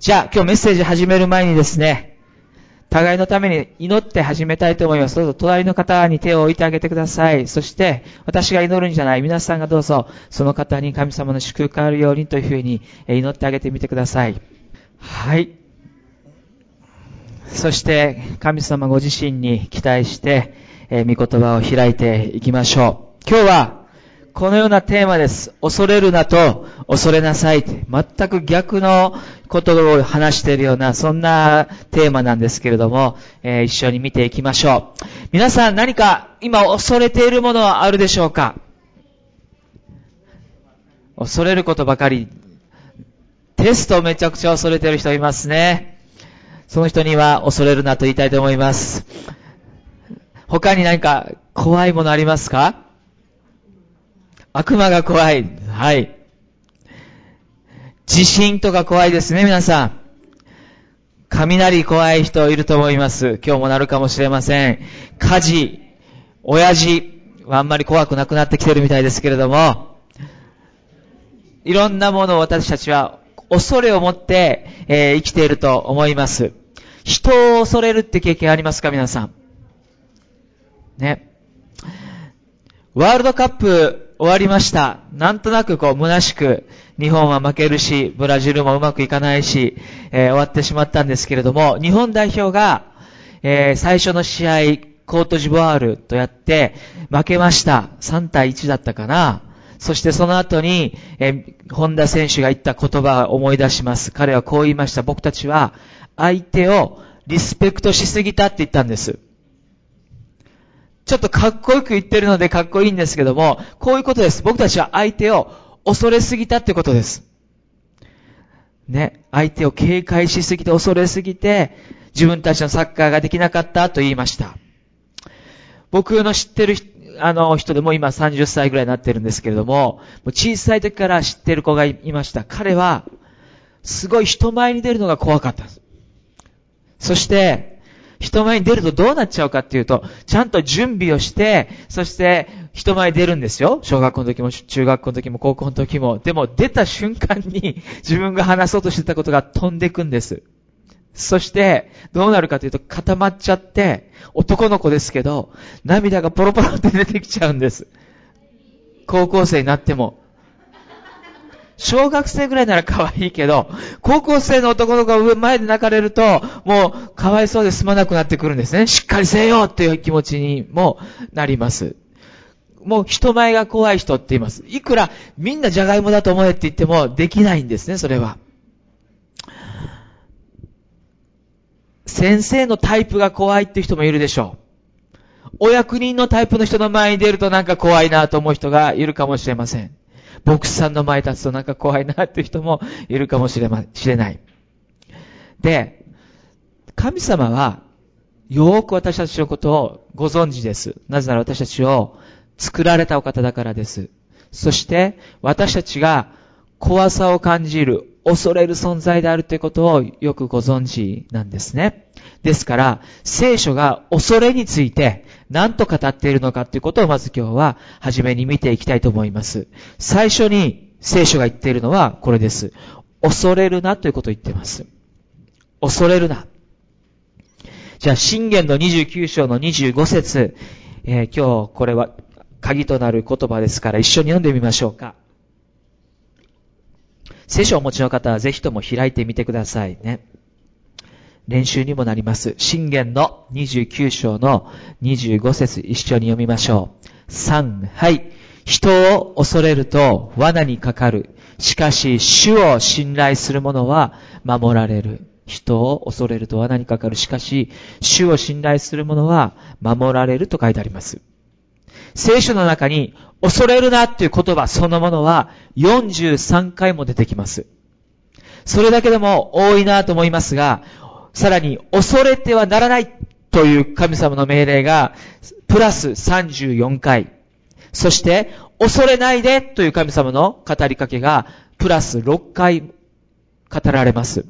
じゃあ、今日メッセージ始める前にですね、互いのために祈って始めたいと思います。どうぞ隣の方に手を置いてあげてください。そして、私が祈るんじゃない、皆さんがどうぞ、その方に神様の祝福があるようにというふうに祈ってあげてみてください。はい。そして、神様ご自身に期待して、えー、御言葉を開いていきましょう。今日は、このようなテーマです。恐れるなと恐れなさい。全く逆のことを話しているような、そんなテーマなんですけれども、えー、一緒に見ていきましょう。皆さん何か今恐れているものはあるでしょうか？恐れることばかり。テストめちゃくちゃ恐れてる人いますね。その人には恐れるなと言いたいと思います。他に何か怖いものありますか？悪魔が怖い。はい。地震とか怖いですね、皆さん。雷怖い人いると思います。今日もなるかもしれません。火事、親父はあんまり怖くなくなってきてるみたいですけれども、いろんなものを私たちは恐れを持って、えー、生きていると思います。人を恐れるって経験ありますか皆さん。ね。ワールドカップ終わりました。なんとなくこう虚しく、日本は負けるし、ブラジルもうまくいかないし、えー、終わってしまったんですけれども、日本代表が、えー、最初の試合、コートジボワールとやって負けました。3対1だったかな。そしてその後に、えー、本田選手が言った言葉を思い出します。彼はこう言いました。僕たちは相手をリスペクトしすぎたって言ったんです。ちょっとかっこよく言ってるのでかっこいいんですけども、こういうことです。僕たちは相手を恐れすぎたってことです。ね。相手を警戒しすぎて恐れすぎて、自分たちのサッカーができなかったと言いました。僕の知ってるあの人でも今30歳ぐらいになってるんですけれども、小さい時から知ってる子がいました。彼は、すごい人前に出るのが怖かった。そして、人前に出るとどうなっちゃうかっていうと、ちゃんと準備をして、そして人前に出るんですよ。小学校の時も、中学校の時も、高校の時も。でも出た瞬間に自分が話そうとしてたことが飛んでいくんです。そして、どうなるかというと固まっちゃって、男の子ですけど、涙がポロポロって出てきちゃうんです。高校生になっても。小学生ぐらいなら可愛いけど、高校生の男の子が上前で泣かれると、もうかわいそうで済まなくなってくるんですね。しっかりせよっていう気持ちにもなります。もう人前が怖い人って言います。いくらみんなじゃがいもだと思えって言ってもできないんですね、それは。先生のタイプが怖いって人もいるでしょう。お役人のタイプの人の前に出るとなんか怖いなと思う人がいるかもしれません。牧師さんの前立つとなんか怖いなっていう人もいるかもしれま、しれない。で、神様は、よーく私たちのことをご存知です。なぜなら私たちを作られたお方だからです。そして、私たちが怖さを感じる、恐れる存在であるということをよくご存知なんですね。ですから、聖書が恐れについて何と語っているのかということをまず今日は初めに見ていきたいと思います。最初に聖書が言っているのはこれです。恐れるなということを言っています。恐れるな。じゃあ、信玄の29章の25節、えー、今日これは鍵となる言葉ですから一緒に読んでみましょうか。聖書をお持ちの方はぜひとも開いてみてくださいね。練習にもなります。信玄の29章の25節一緒に読みましょう。3、はい。人を恐れると罠にかかる。しかし、主を信頼する者は守られる。人を恐れると罠にかかる。しかし、主を信頼する者は守られると書いてあります。聖書の中に、恐れるなっていう言葉そのものは43回も出てきます。それだけでも多いなと思いますが、さらに、恐れてはならないという神様の命令が、プラス34回。そして、恐れないでという神様の語りかけが、プラス6回語られます。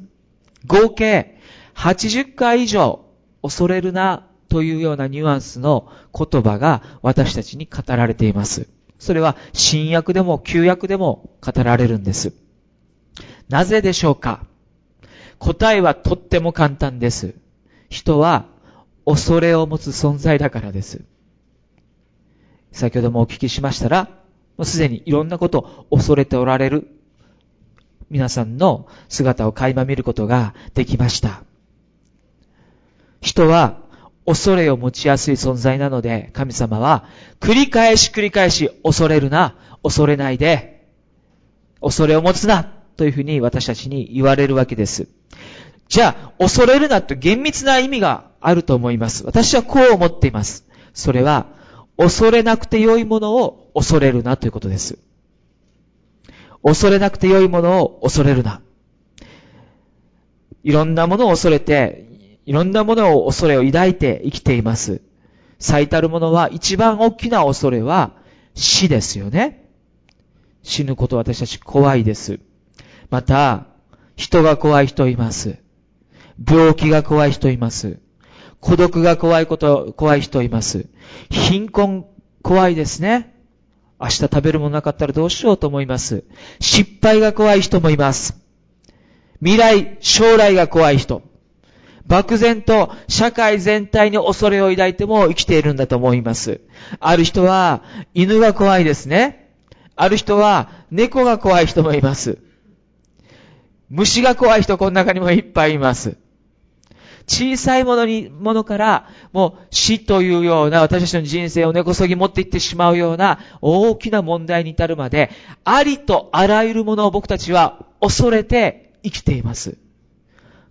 合計80回以上、恐れるなというようなニュアンスの言葉が私たちに語られています。それは新約でも旧約でも語られるんです。なぜでしょうか？答えはとっても簡単です。人は恐れを持つ存在だからです。先ほどもお聞きしましたら、もうすでにいろんなことを恐れておられる皆さんの姿を垣間見ることができました。人は恐れを持ちやすい存在なので、神様は繰り返し繰り返し恐れるな、恐れないで、恐れを持つな、というふうに私たちに言われるわけです。じゃあ、恐れるなと厳密な意味があると思います。私はこう思っています。それは、恐れなくて良いものを恐れるなということです。恐れなくて良いものを恐れるな。いろんなものを恐れて、いろんなものを恐れを抱いて生きています。最たるものは、一番大きな恐れは死ですよね。死ぬこと私たち怖いです。また、人が怖い人います。病気が怖い人います。孤独が怖いこと、怖い人います。貧困怖いですね。明日食べるものなかったらどうしようと思います。失敗が怖い人もいます。未来、将来が怖い人。漠然と社会全体に恐れを抱いても生きているんだと思います。ある人は犬が怖いですね。ある人は猫が怖い人もいます。虫が怖い人この中にもいっぱいいます。小さいものに、ものから、もう死というような私たちの人生を根こそぎ持っていってしまうような大きな問題に至るまで、ありとあらゆるものを僕たちは恐れて生きています。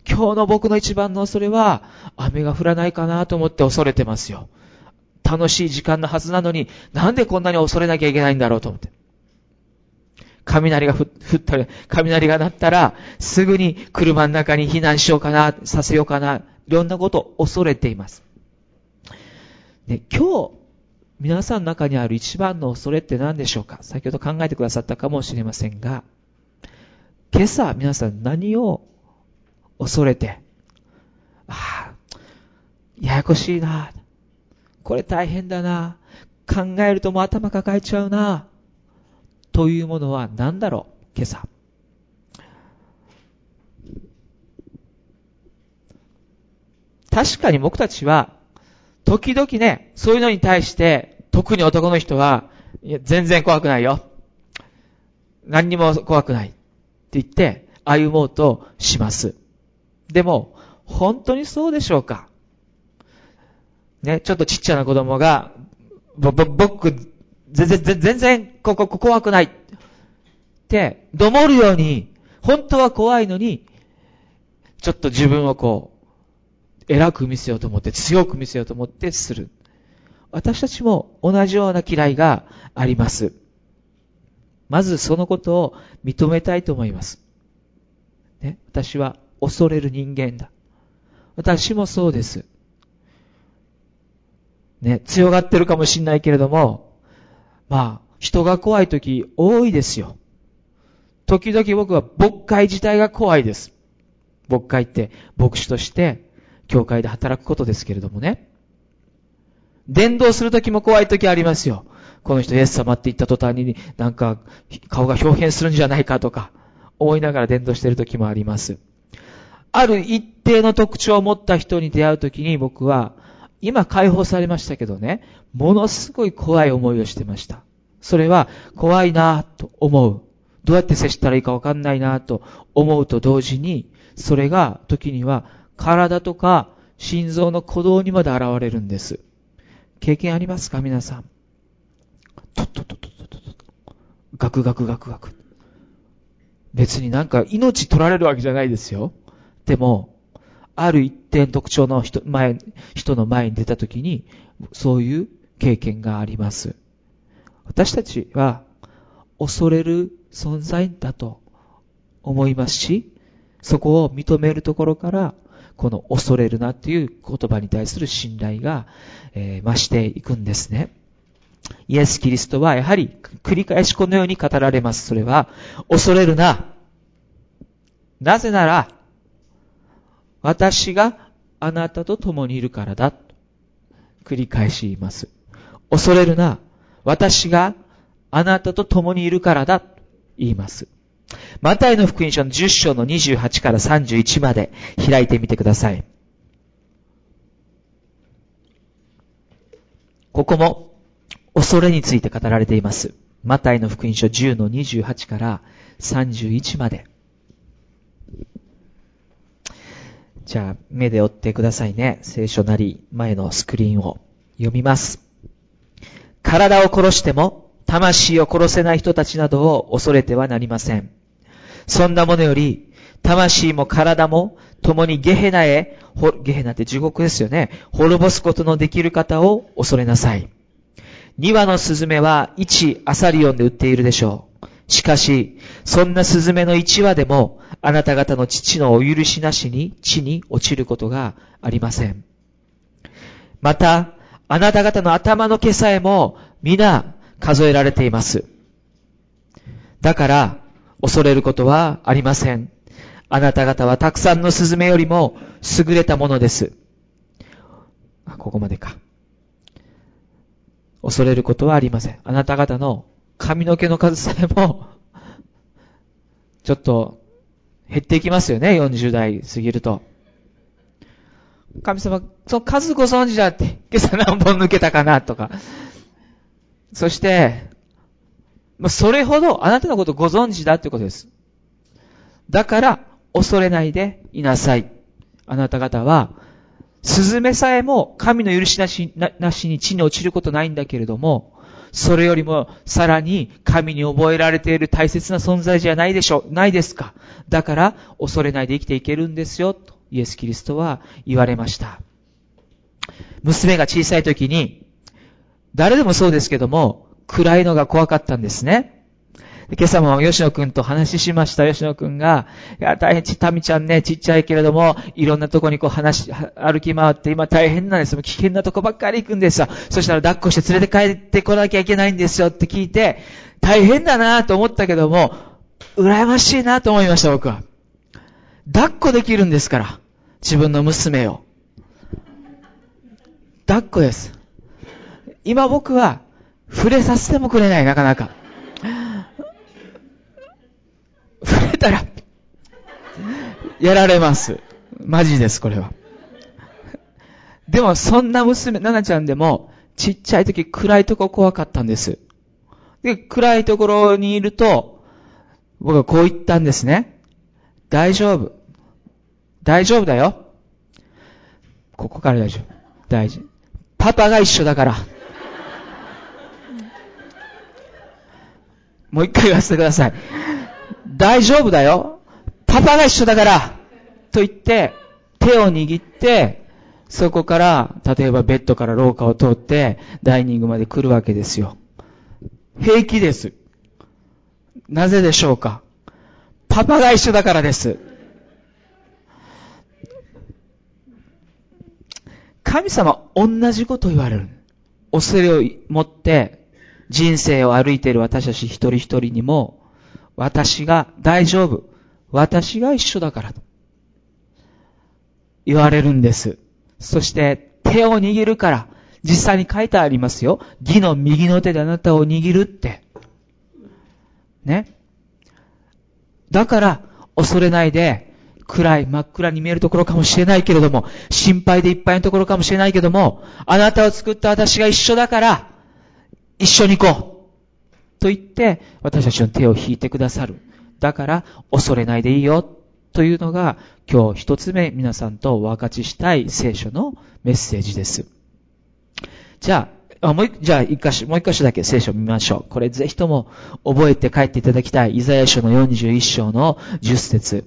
今日の僕の一番の恐れは、雨が降らないかなと思って恐れてますよ。楽しい時間のはずなのに、なんでこんなに恐れなきゃいけないんだろうと思って。雷が降ったら、雷が鳴ったら、すぐに車の中に避難しようかな、させようかな、いろんなことを恐れています。で、今日、皆さんの中にある一番の恐れって何でしょうか？先ほど考えてくださったかもしれませんが、今朝皆さん何を恐れて、ああ、ややこしいな、これ大変だな、考えるともう頭抱えちゃうな、というものは何だろう？今朝。確かに僕たちは、時々ね、そういうのに対して、特に男の人は、いや、全然怖くないよ。何にも怖くない。って言って、歩もうとします。でも、本当にそうでしょうか？ね、ちょっとちっちゃな子供が、ぼ、ぼ、僕、全然、全然、ここ、怖くない。って、どもるように、本当は怖いのに、ちょっと自分をこう、偉く見せようと思って、強く見せようと思ってする。私たちも同じような嫌いがあります。まずそのことを認めたいと思います。ね、私は恐れる人間だ。私もそうです。ね、強がってるかもしんないけれども、まあ、人が怖い時多いですよ。時々僕は牧会自体が怖いです。牧会って牧師として教会で働くことですけれどもね。伝道する時も怖い時ありますよ。この人イエス様って言った途端になんか顔が表現するんじゃないかとか思いながら伝道してる時もあります。ある一定の特徴を持った人に出会う時に僕は今解放されましたけどね、ものすごい怖い思いをしてました。それは怖いなと思う。どうやって接したらいいかわかんないなと思うと同時に、それが時には体とか心臓の鼓動にまで現れるんです。経験ありますか？皆さん。とっとっとっとっとっと。ガクガクガクガク。別になんか命取られるわけじゃないですよ。でも、ある一定特徴の人前人の前に出たときに、そういう経験があります。私たちは恐れる存在だと思いますし、そこを認めるところから、この恐れるなっていう言葉に対する信頼が、え、増していくんですね。イエス・キリストはやはり繰り返しこのように語られます。それは、恐れるな。なぜなら、私があなたと共にいるからだ。繰り返し言います。恐れるな。私があなたと共にいるからだ。言います。マタイの福音書の10章の28から31まで開いてみてください。ここも恐れについて語られています。マタイの福音書10の28から31まで。じゃあ、目で追ってくださいね。聖書なり前のスクリーンを読みます。体を殺しても、魂を殺せない人たちなどを恐れてはなりません。そんなものより、魂も体も共にゲヘナへ、ゲヘナって地獄ですよね。滅ぼすことのできる方を恐れなさい。二羽のスズメは一アサリオンで売っているでしょう。しかし、そんなスズメの一羽でも、あなた方の父のお許しなしに地に落ちることがありません。また、あなた方の頭の毛さえも皆数えられています。だから、恐れることはありません。あなた方はたくさんのスズメよりも優れたものです。ここまでか。恐れることはありません。あなた方の髪の毛の数さえも、ちょっと減っていきますよね、40代過ぎると。神様、その数ご存知だって、今朝何本抜けたかなとか。そして、まそれほどあなたのことご存知だってことです。だから、恐れないでいなさい。あなた方は、スズメさえも神の許しなしなしに地に落ちることないんだけれども、それよりもさらに神に覚えられている大切な存在じゃないでしょう、ないですか。だから恐れないで生きていけるんですよ、とイエス・キリストは言われました。娘が小さい時に、誰でもそうですけども、暗いのが怖かったんですね。今朝も吉野くんと話しました。吉野くんが、いや、大変ち、たみちゃんね、ちっちゃいけれども、いろんなとこにこう話し、歩き回って、今大変なんですよ。危険なとこばっかり行くんですよ。そしたら抱っこして連れて帰ってこなきゃいけないんですよって聞いて、大変だなと思ったけども、羨ましいなと思いました、僕は。抱っこできるんですから。自分の娘を。抱っこです。今僕は、触れさせてもくれない、なかなか。たら、やられます。マジです、これは。でも、そんな娘、ななちゃんでも、ちっちゃい時暗いとこ怖かったんです。で、暗いところにいると、僕はこう言ったんですね。大丈夫。大丈夫だよ。ここから大丈夫。大事。パパが一緒だから。もう一回言わせてください。大丈夫だよ。パパが一緒だからと言って、手を握って、そこから、例えばベッドから廊下を通って、ダイニングまで来るわけですよ。平気です。なぜでしょうかパパが一緒だからです。神様、同じこと言われる。恐れを持って、人生を歩いている私たち一人一人にも、私が大丈夫。私が一緒だからと。言われるんです。そして手を握るから、実際に書いてありますよ。義の右の手であなたを握るって。ね。だから、恐れないで、暗い、真っ暗に見えるところかもしれないけれども、心配でいっぱいのところかもしれないけども、あなたを作った私が一緒だから、一緒に行こう。と言って、私たちの手を引いてくださる。だから、恐れないでいいよ。というのが、今日一つ目皆さんとお分かちしたい聖書のメッセージです。じゃあ、あもうじゃあ一箇所、もう一箇所だけ聖書を見ましょう。これぜひとも覚えて帰っていただきたい。イザヤ書の41章の10節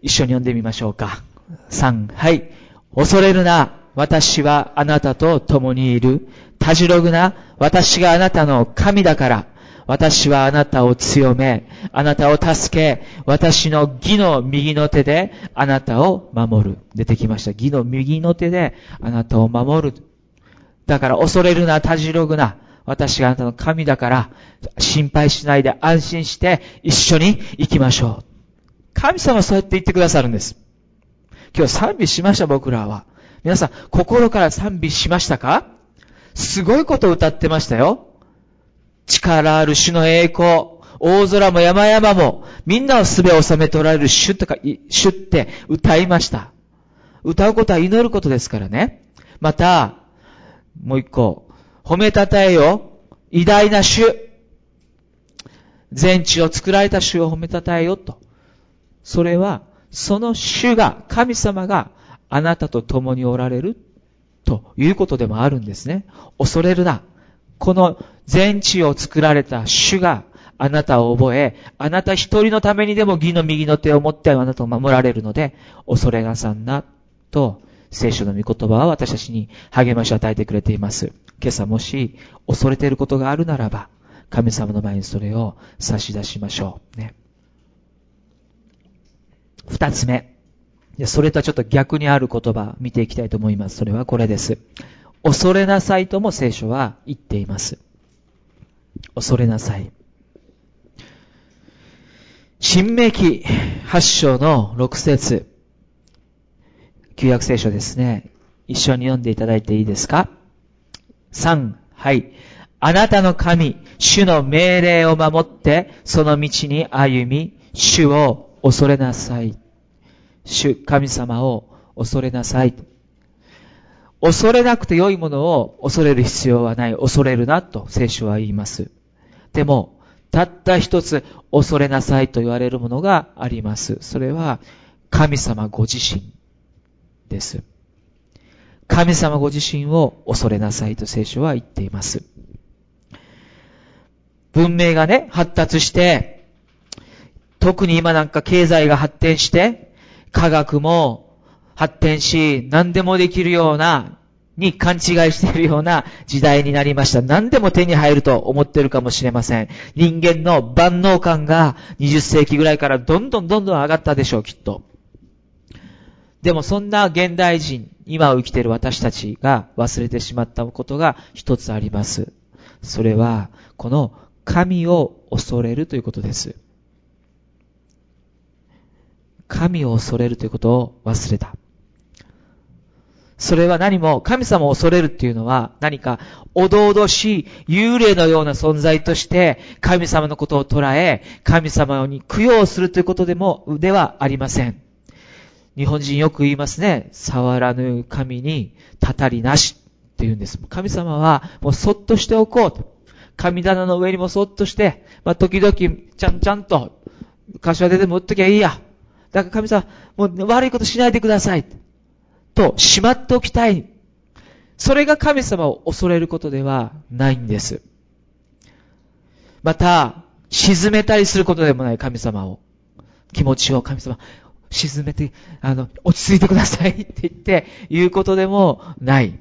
一緒に読んでみましょうか。3、はい。恐れるな。私はあなたと共にいる。たじろぐな。私があなたの神だから。私はあなたを強め、あなたを助け、私の義の右の手であなたを守る。出てきました。義の右の手であなたを守る。だから恐れるな、たじろぐな。私があなたの神だから、心配しないで安心して一緒に行きましょう。神様はそうやって言ってくださるんです。今日賛美しました、僕らは。皆さん、心から賛美しましたか？すごいことを歌ってましたよ。力ある主の栄光。大空も山々も、みんなをすべを収めておられる主とか、主って歌いました。歌うことは祈ることですからね。また、もう一個、褒めたたえよ、偉大な主。全地を作られた主を褒めたたえよと。それは、その主が、神様があなたと共におられるということでもあるんですね。恐れるな。この全地を作られた主があなたを覚え、あなた一人のためにでも義の右の手を持ってあなたを守られるので、恐れがさんな、と聖書の御言葉は私たちに励ましを与えてくれています。今朝もし恐れていることがあるならば、神様の前にそれを差し出しましょう。ね。二つ目。それとはちょっと逆にある言葉見ていきたいと思います。それはこれです。恐れなさいとも聖書は言っています。恐れなさい。新明記8章の6節旧約聖書ですね。一緒に読んでいただいていいですか ?3、はい。あなたの神、主の命令を守って、その道に歩み、主を恐れなさい。主、神様を恐れなさい。恐れなくて良いものを恐れる必要はない。恐れるなと聖書は言います。でも、たった一つ恐れなさいと言われるものがあります。それは神様ご自身です。神様ご自身を恐れなさいと聖書は言っています。文明がね、発達して、特に今なんか経済が発展して、科学も発展し、何でもできるような、に勘違いしているような時代になりました。何でも手に入ると思ってるかもしれません。人間の万能感が20世紀ぐらいからどんどんどんどん上がったでしょう、きっと。でもそんな現代人、今を生きている私たちが忘れてしまったことが一つあります。それは、この神を恐れるということです。神を恐れるということを忘れた。それは何も神様を恐れるっていうのは何かおどおどしい幽霊のような存在として神様のことを捉え神様に供養するということでも、ではありません。日本人よく言いますね。触らぬ神にたたりなしって言うんです。神様はもうそっとしておこうと。神棚の上にもそっとして、まあ、時々ちゃんちゃんと柏手でも打っときゃいいや。だから神様、もう悪いことしないでください。と、しまっておきたい。それが神様を恐れることではないんです。また、沈めたりすることでもない神様を。気持ちを神様、沈めて、あの、落ち着いてください って言って、言うことでもない。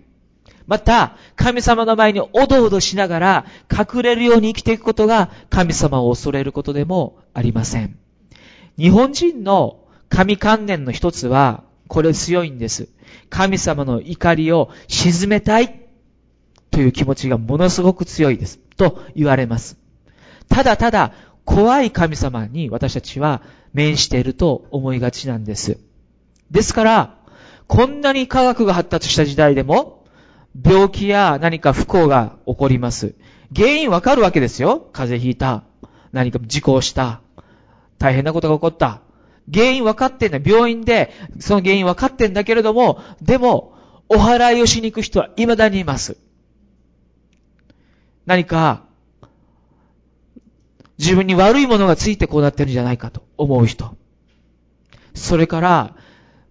また、神様の前におどおどしながら隠れるように生きていくことが神様を恐れることでもありません。日本人の神観念の一つは、これ強いんです。神様の怒りを沈めたいという気持ちがものすごく強いです。と言われます。ただただ怖い神様に私たちは面していると思いがちなんです。ですから、こんなに科学が発達した時代でも、病気や何か不幸が起こります。原因わかるわけですよ。風邪ひいた。何か事故をした。大変なことが起こった。原因分かってんだ。病院でその原因分かってんだけれども、でも、お祓いをしに行く人は未だにいます。何か、自分に悪いものがついてこうなってるんじゃないかと思う人。それから、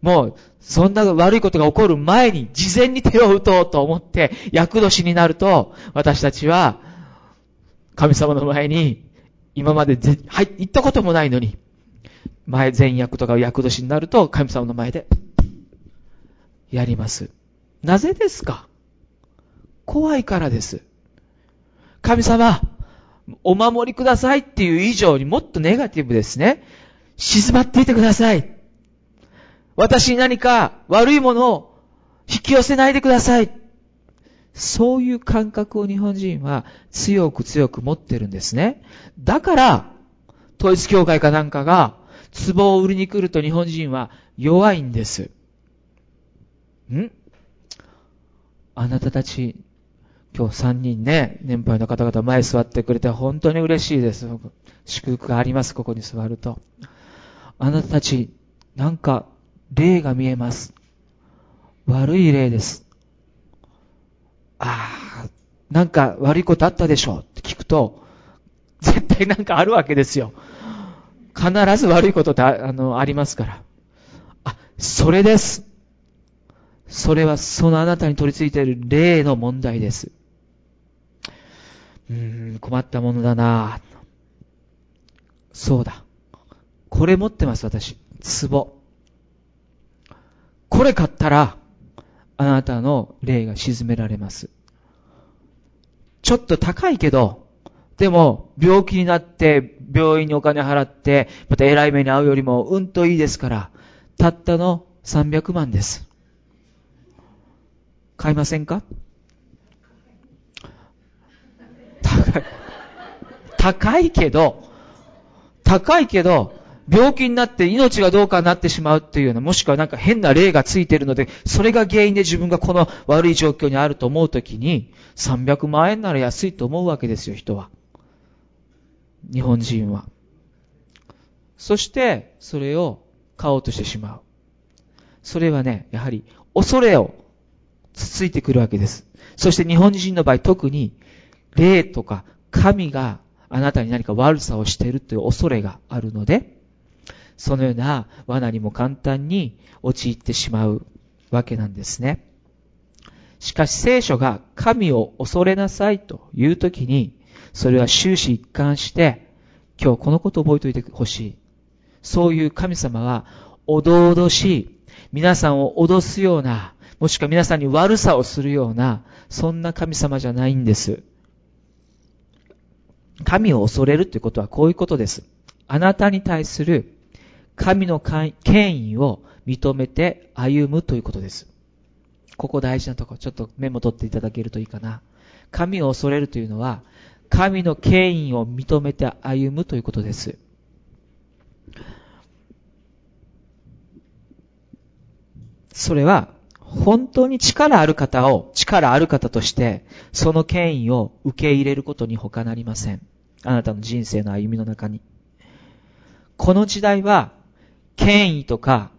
もう、そんな悪いことが起こる前に、事前に手を打とうと思って、厄年になると、私たちは、神様の前に、今までぜ、はい、行ったこともないのに、前、前役とか役年になると、神様の前で、やります。なぜですか？怖いからです。神様、お守りくださいっていう以上にもっとネガティブですね。静まっていてください。私に何か悪いものを引き寄せないでください。そういう感覚を日本人は強く強く持ってるんですね。だから、統一教会かなんかが壺を売りに来ると日本人は弱いんです。ん？あなたたち、今日3人ね、年配の方々前座ってくれて本当に嬉しいです。祝福があります、ここに座ると。あなたたち、なんか、霊が見えます。悪い霊です。ああ、なんか悪いことあったでしょって聞くと、絶対なんかあるわけですよ。必ず悪いことってあのありますから。あ、それです。それはそのあなたに取り付いている霊の問題です。うーん、困ったものだなそうだ。これ持ってます、私。壺。これ買ったら、あなたの霊が沈められます。ちょっと高いけど、でも、病気になって、病院にお金払って、また偉い目に遭うよりも、うんといいですから、たったの300万です。買いませんか？高い。高いけど、高いけど、病気になって命がどうかなってしまうっていうような、もしくはなんか変な霊がついてるので、それが原因で自分がこの悪い状況にあると思うときに、300万円なら安いと思うわけですよ、人は。日本人は。そして、それを買おうとしてしまう。それはね、やはり、恐れをつついてくるわけです。そして日本人の場合、特に、霊とか神があなたに何か悪さをしているという恐れがあるので、そのような罠にも簡単に陥ってしまうわけなんですね。しかし聖書が神を恐れなさいというときに、それは終始一貫して、今日このことを覚えておいてほしい。そういう神様は、おどおどしい、皆さんを脅すような、もしくは皆さんに悪さをするような、そんな神様じゃないんです。神を恐れるということはこういうことです。あなたに対する神の権威を認めて歩むということです。ここ大事なところ、ちょっとメモ取っていただけるといいかな。神を恐れるというのは、神の権威を認めて歩むということです。それは、本当に力ある方を力ある方として、その権威を受け入れることに他なりません。あなたの人生の歩みの中に。この時代は、権威とか、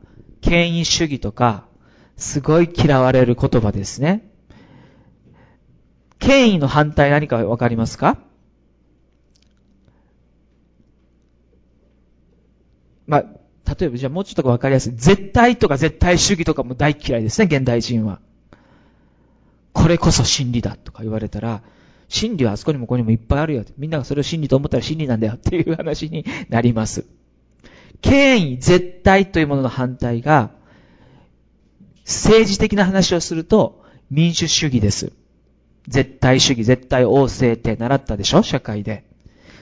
権威主義とか、すごい嫌われる言葉ですね。権威の反対何かわかりますか？まあ、例えばじゃあもうちょっとわかりやすい。絶対とか絶対主義とかも大嫌いですね、現代人は。これこそ真理だとか言われたら、真理はあそこにもここにもいっぱいあるよ。みんながそれを真理と思ったら真理なんだよっていう話になります。権威、絶対というものの反対が、政治的な話をすると、民主主義です。絶対主義、絶対王政って習ったでしょ？社会で。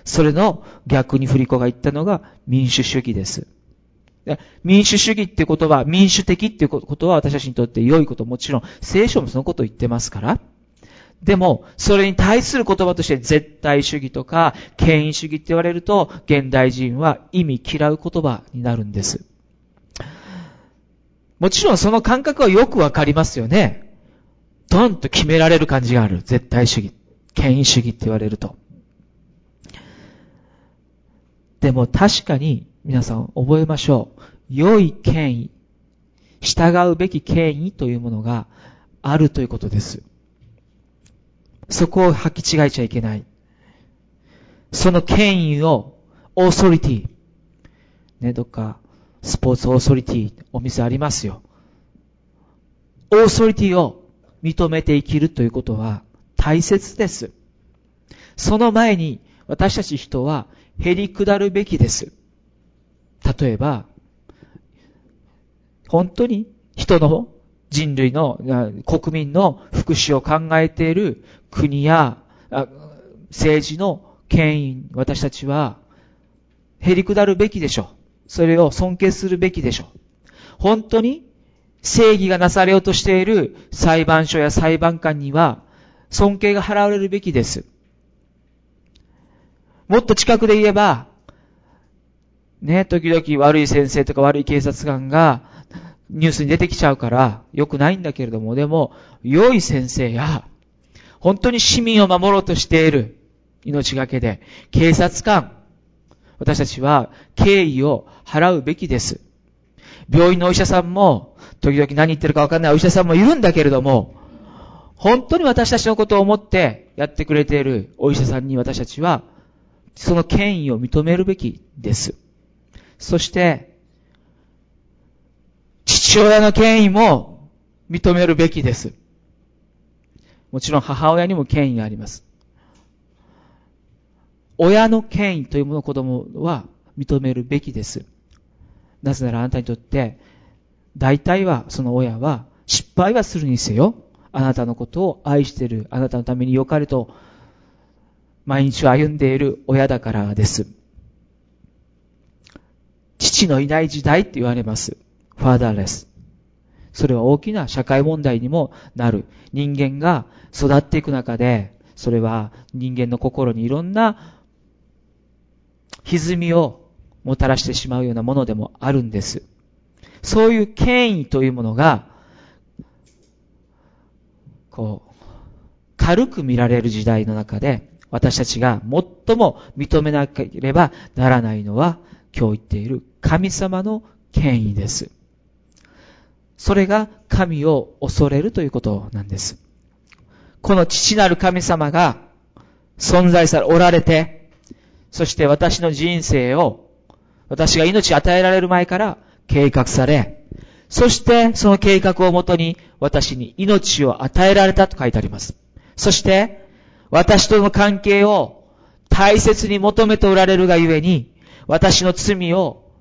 それの逆に振り子が言ったのが民主主義です。民主主義ってことは、民主的っていうことは私たちにとって良いこと、もちろん聖書もそのことを言ってますから。でも、それに対する言葉として絶対主義とか権威主義って言われると、現代人は意味嫌う言葉になるんです。もちろんその感覚はよくわかりますよね。ドンと決められる感じがある。絶対主義。権威主義って言われると。でも確かに皆さん覚えましょう。良い権威、従うべき権威というものがあるということです。そこを履き違えちゃいけない。その権威を、オーソリティ。ね、どっか、スポーツオーソリティ、お店ありますよ。オーソリティを認めて生きるということは大切です。その前に私たち人は減り下るべきです。例えば、本当に人の人類の、国民の福祉を考えている国や政治の権威、私たちは、減り下るべきでしょう。それを尊敬するべきでしょう。本当に正義がなされようとしている裁判所や裁判官には、尊敬が払われるべきです。もっと近くで言えば、ね、時々悪い先生とか悪い警察官がニュースに出てきちゃうから良くないんだけれども、でも、良い先生や、本当に市民を守ろうとしている命がけで、警察官、私たちは敬意を払うべきです。病院のお医者さんも、時々何言ってるかわかんないお医者さんもいるんだけれども、本当に私たちのことを思ってやってくれているお医者さんに私たちは、その権威を認めるべきです。そして、父親の権威も認めるべきです。もちろん母親にも権威があります。親の権威というものを子供は認めるべきです。なぜならあなたにとって、大体はその親は失敗はするにせよ、あなたのことを愛している、あなたのために良かれと毎日を歩んでいる親だからです。父のいない時代って言われます。ファーダーレス。それは大きな社会問題にもなる。人間が育っていく中で、それは人間の心にいろんな歪みをもたらしてしまうようなものでもあるんです。そういう権威というものが、こう、軽く見られる時代の中で、私たちが最も認めなければならないのは、今日言っている神様の権威です。それが神を恐れるということなんです。この父なる神様が存在され、おられて、そして私の人生を、私が命与えられる前から計画され、そしてその計画をもとに私に命を与えられたと書いてあります。そして、私との関係を大切に求めておられるがゆえに、私の罪を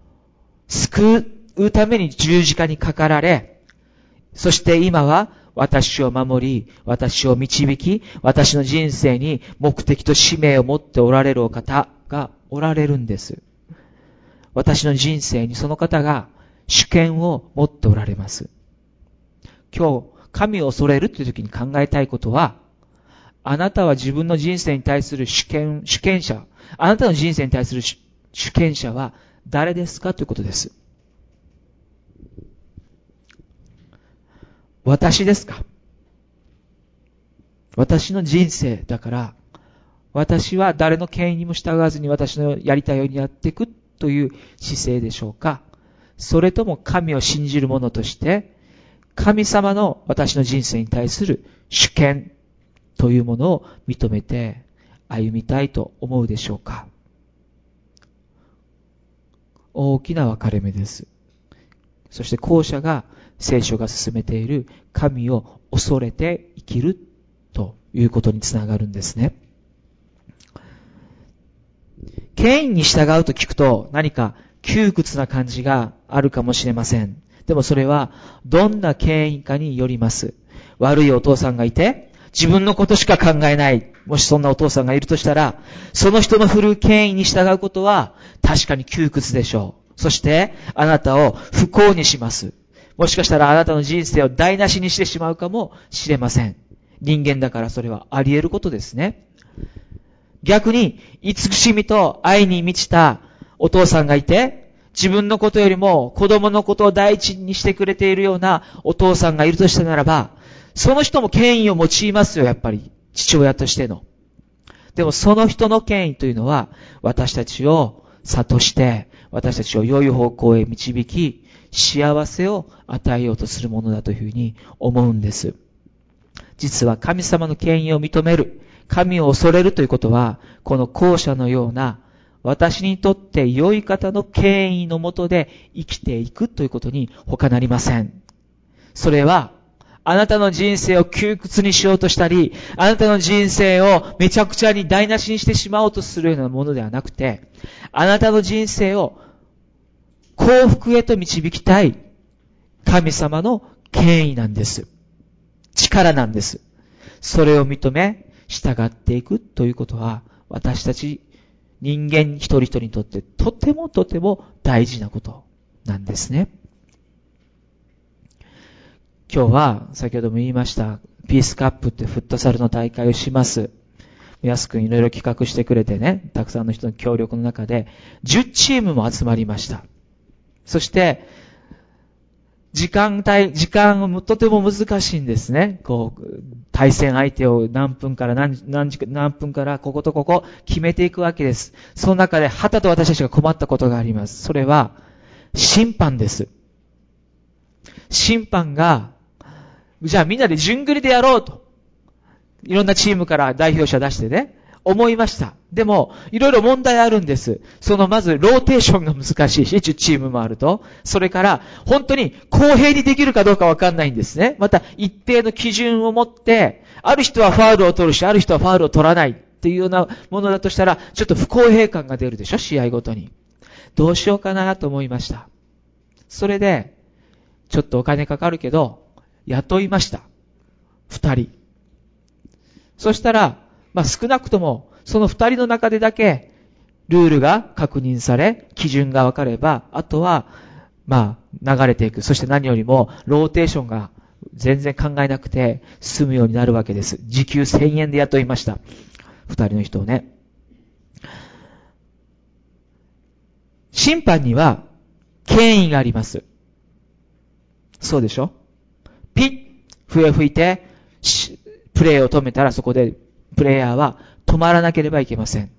救うために十字架にかかられ、そして今は私を守り、私を導き、私の人生に目的と使命を持っておられるお方がおられるんです。私の人生にその方が主権を持っておられます。今日、神を恐れるという時に考えたいことは、あなたは自分の人生に対する主権、主権者、あなたの人生に対する主権者は誰ですかということです。私ですか？私の人生だから、私は誰の権威にも従わずに私のやりたいようにやっていくという姿勢でしょうか？それとも神を信じる者として、神様の私の人生に対する主権というものを認めて歩みたいと思うでしょうか？大きな分かれ目です。そして後者が聖書が進めている神を恐れて生きるということにつながるんですね。権威に従うと聞くと何か窮屈な感じがあるかもしれません。でもそれはどんな権威かによります。悪いお父さんがいて、自分のことしか考えない。もしそんなお父さんがいるとしたら、その人の振る権威に従うことは確かに窮屈でしょう。そして、あなたを不幸にします。もしかしたらあなたの人生を台無しにしてしまうかもしれません。人間だからそれはあり得ることですね。逆に、慈しみと愛に満ちたお父さんがいて、自分のことよりも子供のことを第一にしてくれているようなお父さんがいるとしたならば、その人も権威を用いますよ、やっぱり。父親としての。でもその人の権威というのは、私たちを悟して、私たちを良い方向へ導き、幸せを与えようとするものだというふうに思うんです。実は神様の権威を認める、神を恐れるということは、この後者のような、私にとって良い方の権威のもとで生きていくということに他なりません。それは、あなたの人生を窮屈にしようとしたり、あなたの人生をめちゃくちゃに台無しにしてしまおうとするようなものではなくて、あなたの人生を幸福へと導きたい神様の権威なんです。力なんです。それを認め、従っていくということは、私たち人間一人一人にとってとてもとても大事なことなんですね。今日は、先ほども言いました、ピースカップってフットサルの大会をします。安くんいろいろ企画してくれてね、たくさんの人の協力の中で、10チームも集まりました。そして、時間帯、時間もとても難しいんですね。こう、対戦相手を何分から何何時何分からこことここ決めていくわけです。その中で、はたと私たちが困ったことがあります。それは、審判です。審判が、じゃあみんなで順繰りでやろうと。いろんなチームから代表者出してね。思いました。でも、いろいろ問題あるんです。そのまず、ローテーションが難しいし、チームもあると。それから、本当に公平にできるかどうかわかんないんですね。また、一定の基準を持って、ある人はファウルを取るし、ある人はファウルを取らないっていうようなものだとしたら、ちょっと不公平感が出るでしょ試合ごとに。どうしようかなと思いました。それで、ちょっとお金かかるけど、雇いました。二人。そしたら、まあ、少なくとも、その二人の中でだけ、ルールが確認され、基準が分かれば、あとは、まあ、流れていく。そして何よりも、ローテーションが全然考えなくて済むようになるわけです。時給1000円で雇いました。二人の人をね。審判には、権威があります。そうでしょ？ピッ、笛吹いて、プレーを止めたらそこでプレイヤーは止まらなければいけません。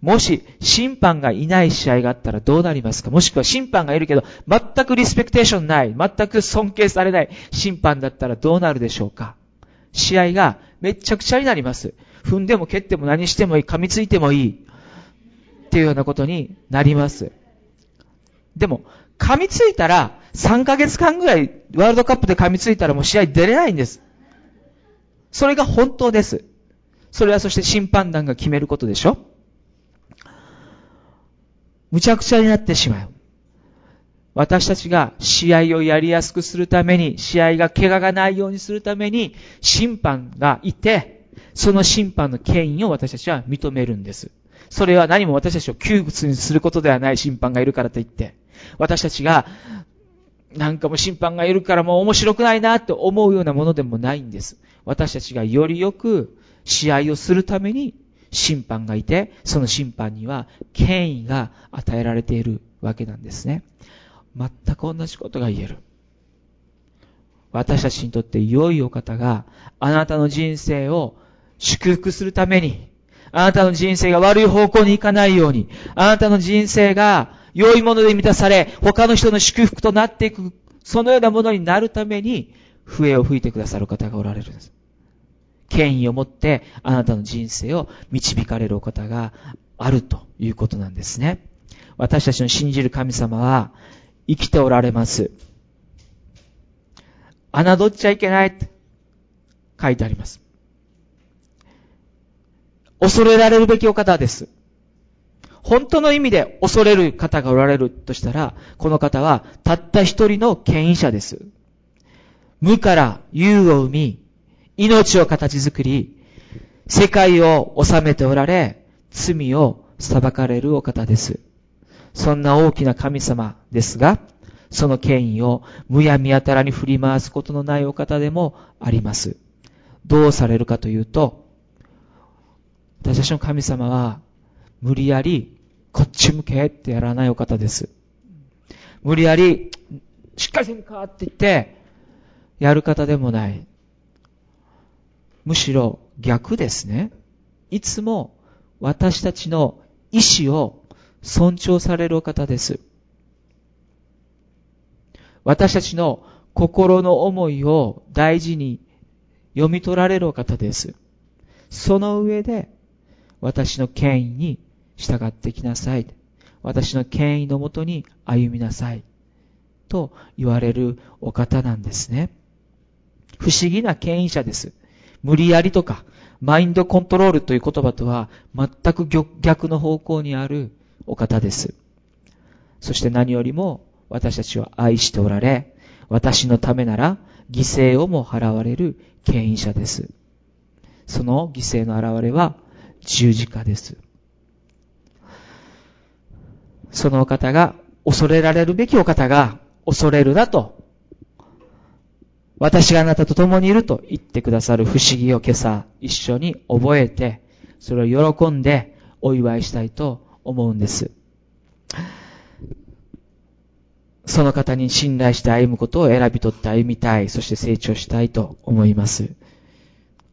もし審判がいない試合があったらどうなりますか？もしくは審判がいるけど全くリスペクテーションない、全く尊敬されない審判だったらどうなるでしょうか？試合がめっちゃくちゃになります。踏んでも蹴っても何してもいい、噛みついてもいい。っていうようなことになります。でも、噛みついたら3ヶ月間ぐらいワールドカップで噛みついたらもう試合出れないんです。それが本当です。それはそして審判団が決めることでしょ？無茶苦茶になってしまう。私たちが試合をやりやすくするために、試合が怪我がないようにするために、審判がいて、その審判の権威を私たちは認めるんです。それは何も私たちを窮屈にすることではない審判がいるからといって、私たちが、なんかも審判がいるからもう面白くないなって思うようなものでもないんです。私たちがよりよく試合をするために審判がいて、その審判には権威が与えられているわけなんですね。全く同じことが言える。私たちにとって良いお方があなたの人生を祝福するために、あなたの人生が悪い方向に行かないように、あなたの人生が良いもので満たされ、他の人の祝福となっていく、そのようなものになるために、笛を吹いてくださる方がおられるんです。権威を持ってあなたの人生を導かれるお方があるということなんですね。私たちの信じる神様は生きておられます。侮っちゃいけないって書いてあります。恐れられるべきお方です。本当の意味で恐れる方がおられるとしたら、この方はたった一人の権威者です。無から有を生み、命を形作り、世界を治めておられ、罪を裁かれるお方です。そんな大きな神様ですが、その権威をむやみやたらに振り回すことのないお方でもあります。どうされるかというと、私たちの神様は無理やりこっち向けってやらないお方です。無理やりしっかりせんかって言ってやる方でもない。むしろ逆ですね。いつも私たちの意志を尊重されるお方です。私たちの心の思いを大事に読み取られるお方です。その上で私の権威に従ってきなさい。私の権威のもとに歩みなさい。と言われるお方なんですね。不思議な権威者です。無理やりとか、マインドコントロールという言葉とは全く逆の方向にあるお方です。そして何よりも私たちを愛しておられ、私のためなら犠牲をも払われる権威者です。その犠牲の現れは十字架です。そのお方が、恐れられるべきお方が、恐れるなと私があなたと共にいると言ってくださる不思議を今朝一緒に覚えて、それを喜んでお祝いしたいと思うんです。その方に信頼して歩むことを選び取って歩みたい、そして成長したいと思います。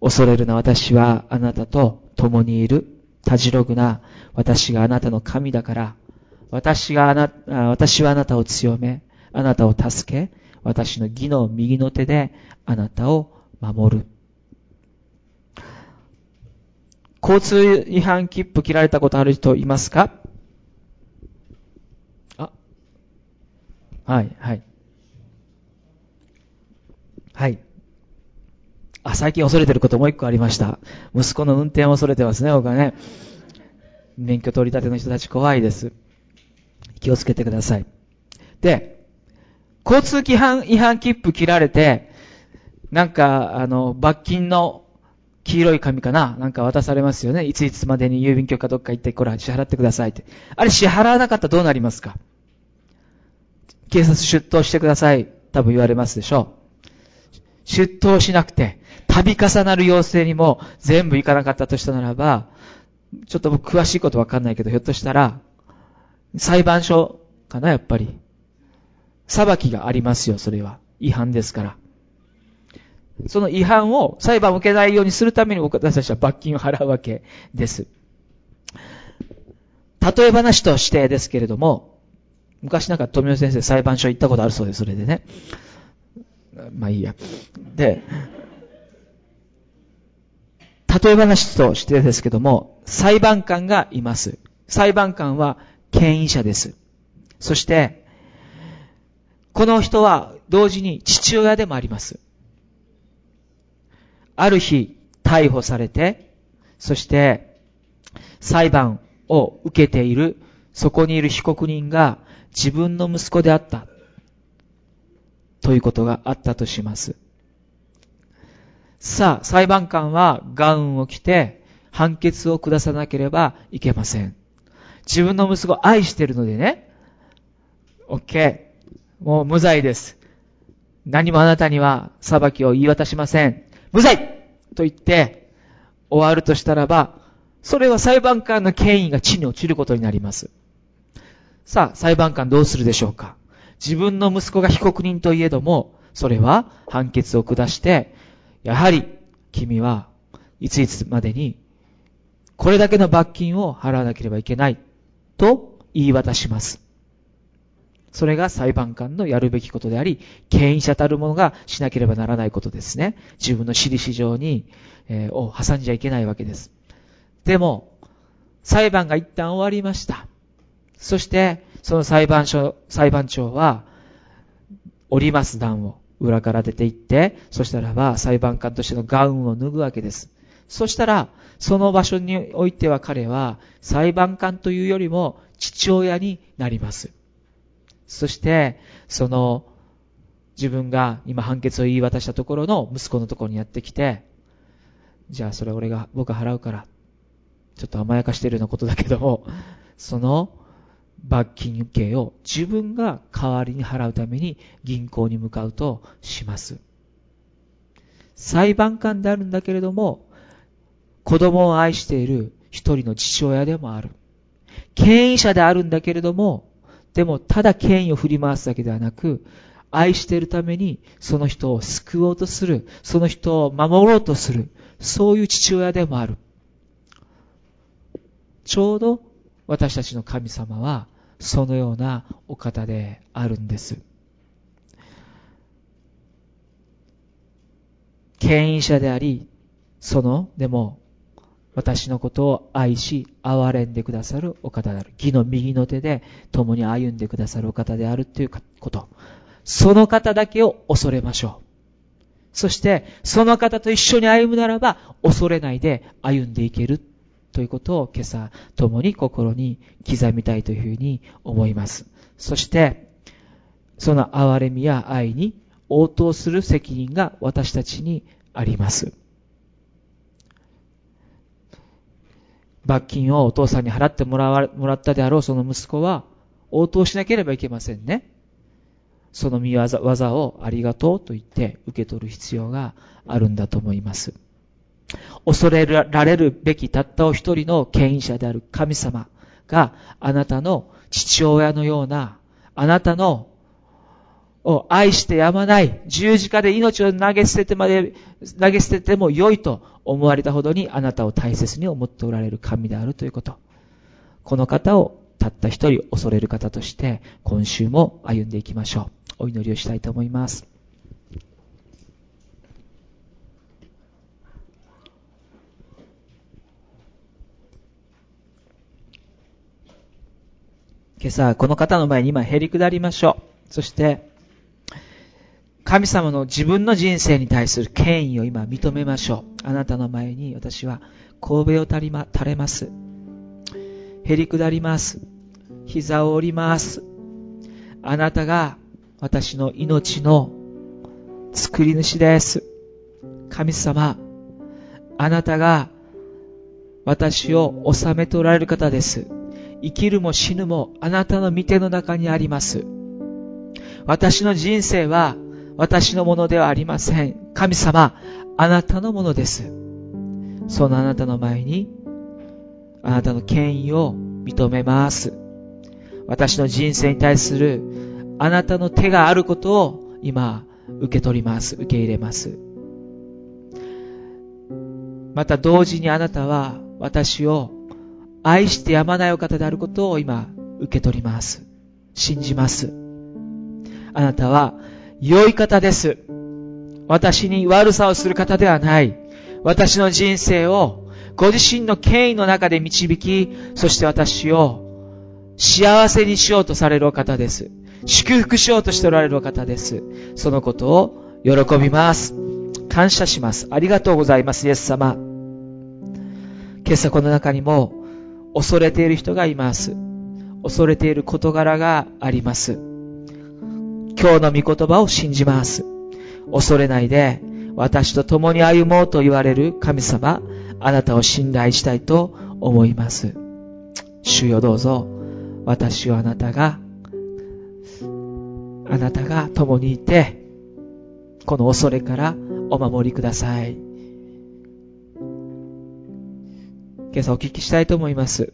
恐れるな私はあなたと共にいる。たじろぐな私があなたの神だから、私があな、私はあなたを強め、あなたを助け、私の義の右の手であなたを守る。交通違反切符切られたことある人いますか？あ、はい、はい。はい。あ、最近恐れてることもう一個ありました。息子の運転を恐れてますね、僕はね。免許取り立ての人たち怖いです。気をつけてください。で、交通違反違反切符切られて、なんか、あの、罰金の黄色い紙かな？なんか渡されますよね？いついつまでに郵便局かどっか行って、これ支払ってくださいって。あれ支払わなかったらどうなりますか？警察出頭してください。多分言われますでしょう。出頭しなくて、度重なる要請にも全部行かなかったとしたならば、ちょっと僕詳しいことわかんないけど、ひょっとしたら、裁判所かな、やっぱり。裁きがありますよ、それは。違反ですから。その違反を裁判を受けないようにするために私たちは罰金を払うわけです。例え話としてですけれども、昔なんか富尾先生裁判所行ったことあるそうです、それでね。まあいいや。で、例え話としてですけども、裁判官がいます。裁判官は権威者です。そして、この人は同時に父親でもあります。ある日、逮捕されて、そして、裁判を受けている、そこにいる被告人が自分の息子であった、ということがあったとします。さあ、裁判官はガウンを着て判決を下さなければいけません。自分の息子を愛してるのでね、OK。もう無罪です。何もあなたには裁きを言い渡しません。無罪と言って終わるとしたらば、それは裁判官の権威が地に落ちることになります。さあ、裁判官どうするでしょうか自分の息子が被告人といえども、それは判決を下して、やはり君はいついつまでにこれだけの罰金を払わなければいけないと言い渡します。それが裁判官のやるべきことであり、権威者たる者がしなければならないことですね。自分の私利市場に、えー、を挟んじゃいけないわけです。でも、裁判が一旦終わりました。そして、その裁判所、裁判長は、降ります段を裏から出て行って、そしたらば裁判官としてのガウンを脱ぐわけです。そしたら、その場所においては彼は裁判官というよりも父親になります。そして、その、自分が今判決を言い渡したところの息子のところにやってきて、じゃあそれ俺が、僕払うから、ちょっと甘やかしてるようなことだけども、その罰金刑を自分が代わりに払うために銀行に向かうとします。裁判官であるんだけれども、子供を愛している一人の父親でもある。権威者であるんだけれども、でも、ただ権威を振り回すだけではなく、愛しているために、その人を救おうとする、その人を守ろうとする、そういう父親でもある。ちょうど私たちの神様は、そのようなお方であるんです。権威者であり、その、でも、私のことを愛し、憐れんでくださるお方である。義の右の手で共に歩んでくださるお方であるということ。その方だけを恐れましょう。そして、その方と一緒に歩むならば、恐れないで歩んでいけるということを今朝、共に心に刻みたいというふうに思います。そして、その憐れみや愛に応答する責任が私たちにあります。罰金をお父さんに払ってもらわもらったであろうその息子は応答しなければいけませんね。その見業技をありがとうと言って受け取る必要があるんだと思います。恐れられるべきたったお一人の権威者である神様があなたの父親のような、あなたのを愛してやまない、十字架で命を投げ捨ててまで、投げ捨てても良いと思われたほどにあなたを大切に思っておられる神であるということ。この方をたった一人恐れる方として今週も歩んでいきましょう。お祈りをしたいと思います。今朝、この方の前に今、へり下りましょう。そして、神様の自分の人生に対する権威を今認めましょう。あなたの前に私は神戸を垂りま、垂れます。へり下ります。膝を折ります。あなたが私の命の作り主です。神様、あなたが私を治めておられる方です。生きるも死ぬもあなたの御手の中にあります。私の人生は私のものではありません。神様、あなたのものです。そのあなたの前に、あなたの権威を認めます。私の人生に対するあなたの手があることを今受け取ります。受け入れます。また同時にあなたは私を愛してやまないお方であることを今受け取ります。信じます。あなたは良い方です。私に悪さをする方ではない。私の人生をご自身の権威の中で導き、そして私を幸せにしようとされるお方です。祝福しようとしておられるお方です。そのことを喜びます。感謝します。ありがとうございます、イエス様。今朝この中にも恐れている人がいます。恐れている事柄があります。今日の御言葉を信じます。恐れないで、私と共に歩もうと言われる神様、あなたを信頼したいと思います。主よどうぞ、私をあなたが、あなたが共にいて、この恐れからお守りください。今朝お聞きしたいと思います。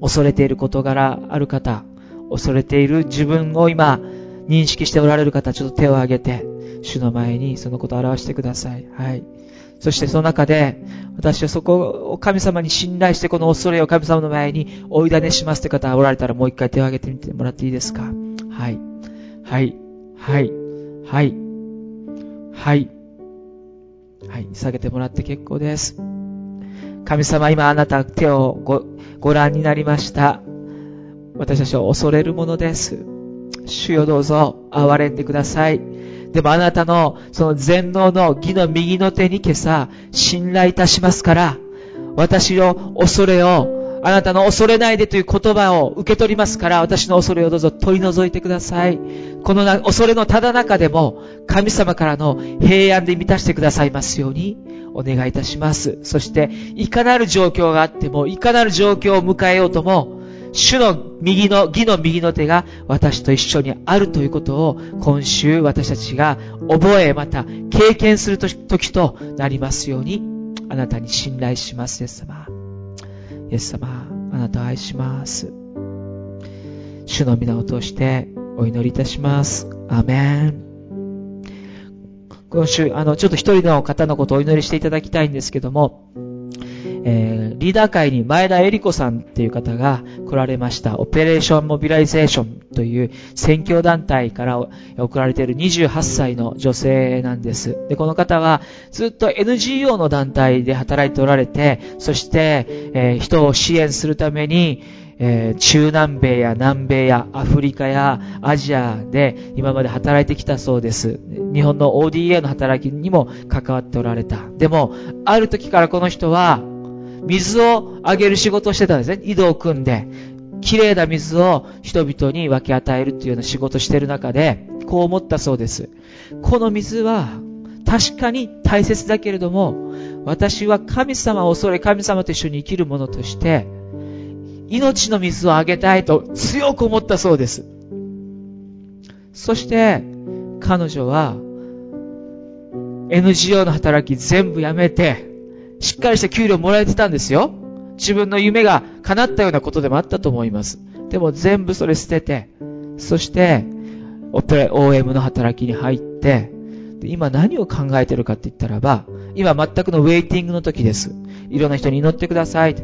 恐れている事柄ある方、恐れている自分を今認識しておられる方、ちょっと手を挙げて、主の前にそのことを表してください。はい。そしてその中で、私はそこを神様に信頼してこの恐れを神様の前に追い種しますって方がおられたらもう一回手を挙げてみてもらっていいですか？はい。はい。はい。はい。はい。はい。下げてもらって結構です。神様、今あなた手をごご覧になりました。私たちは恐れるものです。主よどうぞ、憐れんでください。でもあなたのその全能の義の右の手に今朝、信頼いたしますから、私の恐れを、あなたの恐れないでという言葉を受け取りますから、私の恐れをどうぞ取り除いてください。このな恐れのただ中でも、神様からの平安で満たしてくださいますように、お願いいたします。そして、いかなる状況があっても、いかなる状況を迎えようとも、主の右の、義の右の手が私と一緒にあるということを今週私たちが覚えまた経験する時となりますようにあなたに信頼します、イエス様。イエス様、あなたを愛します。主の皆を通してお祈りいたします。アメン。今週、あの、ちょっと一人の方のことをお祈りしていただきたいんですけども、えー、リーダー会に前田恵里子さんっていう方が来られました。オペレーションモビライゼーションという宣教団体から送られている28歳の女性なんです。で、この方はずっと NGO の団体で働いておられて、そして、えー、人を支援するために、えー、中南米や南米やアフリカやアジアで今まで働いてきたそうです。日本の ODA の働きにも関わっておられた。でも、ある時からこの人は、水をあげる仕事をしてたんですね。井戸を組んで、綺麗な水を人々に分け与えるっていうような仕事をしてる中で、こう思ったそうです。この水は、確かに大切だけれども、私は神様を恐れ神様と一緒に生きる者として、命の水をあげたいと強く思ったそうです。そして、彼女は、NGO の働き全部やめて、しっかりした給料もらえてたんですよ。自分の夢が叶ったようなことでもあったと思います。でも全部それ捨てて、そして、OM の働きに入って、今何を考えてるかって言ったらば、今全くのウェイティングの時です。いろんな人に祈ってください。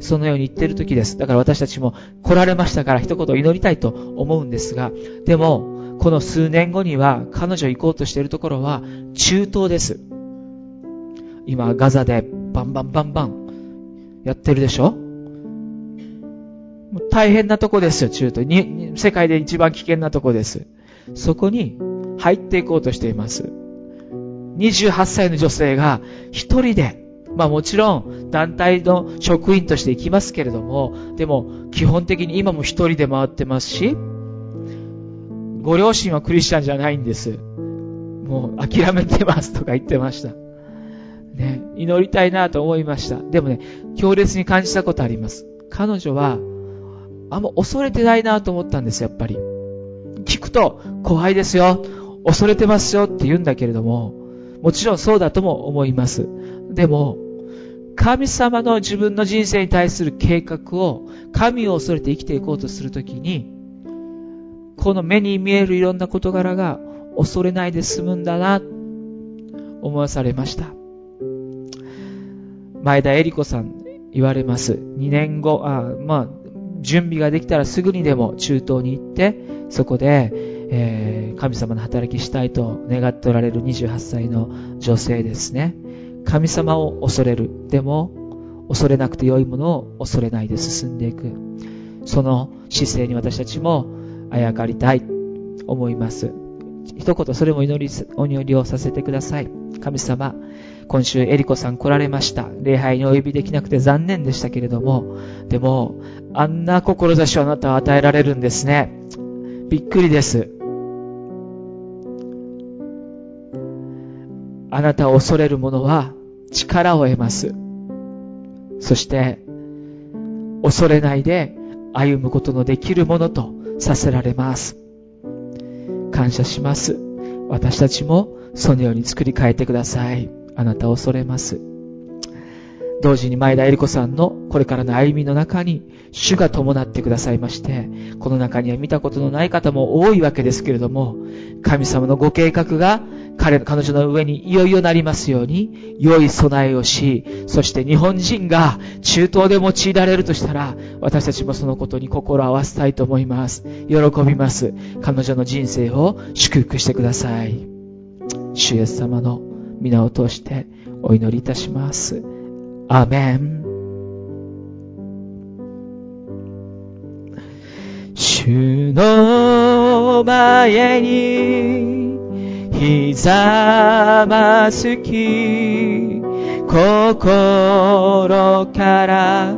そのように言ってる時です。だから私たちも来られましたから一言祈りたいと思うんですが、でも、この数年後には彼女行こうとしているところは中東です。今ガザでバンバンバンバンやってるでしょ？大変なとこですよ、中東に。世界で一番危険なとこです。そこに入っていこうとしています。28歳の女性が一人で、まあもちろん団体の職員として行きますけれども、でも基本的に今も一人で回ってますし、ご両親はクリスチャンじゃないんです。もう諦めてますとか言ってました。ね、祈りたいなと思いました。でもね、強烈に感じたことあります。彼女は、あんま恐れてないなと思ったんです、やっぱり。聞くと、怖いですよ。恐れてますよって言うんだけれども、もちろんそうだとも思います。でも、神様の自分の人生に対する計画を、神を恐れて生きていこうとするときに、この目に見えるいろんな事柄が恐れないで済むんだな、思わされました。前田恵理子さん言われます。2年後、あまあ、準備ができたらすぐにでも中東に行って、そこで、えー、神様の働きしたいと願っておられる28歳の女性ですね。神様を恐れる。でも、恐れなくて良いものを恐れないで進んでいく。その姿勢に私たちもあやかりたい、思います。一言それも祈り、お祈りをさせてください。神様、今週エリコさん来られました。礼拝にお呼びできなくて残念でしたけれども、でも、あんな志をあなたは与えられるんですね。びっくりです。あなたを恐れる者は力を得ます。そして、恐れないで歩むことのできるものとさせられます。感謝します。私たちもそのように作り変えてください。あなたを恐れます。同時に前田恵理子さんのこれからの歩みの中に主が伴ってくださいまして、この中には見たことのない方も多いわけですけれども、神様のご計画が彼の、彼女の上にいよいよなりますように、良い備えをし、そして日本人が中東で用いられるとしたら、私たちもそのことに心を合わせたいと思います。喜びます。彼女の人生を祝福してください。主イエス様の皆を通してお祈りいたします。アメン。主の前にひざまずき心から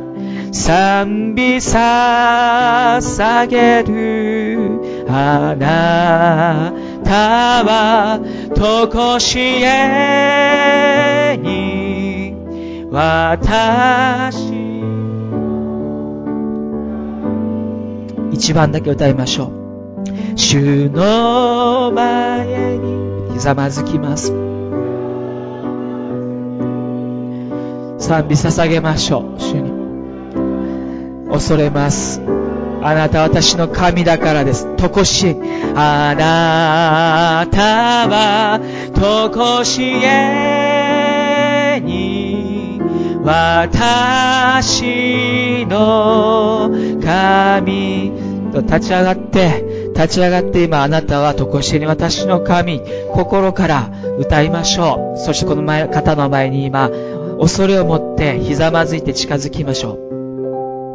賛美捧げるあなたはとこしえに私一番だけ歌いましょう。主の前にひざまずきます。賛美捧げましょう。主に。恐れます。あなたは私の神だからです。とこしあなたはとこしえに私の神と立ち上がって立ち上がって今あなたはとこしえに私の神心から歌いましょう。そしてこの前方の前に今恐れを持ってひざまずいて近づきましょう。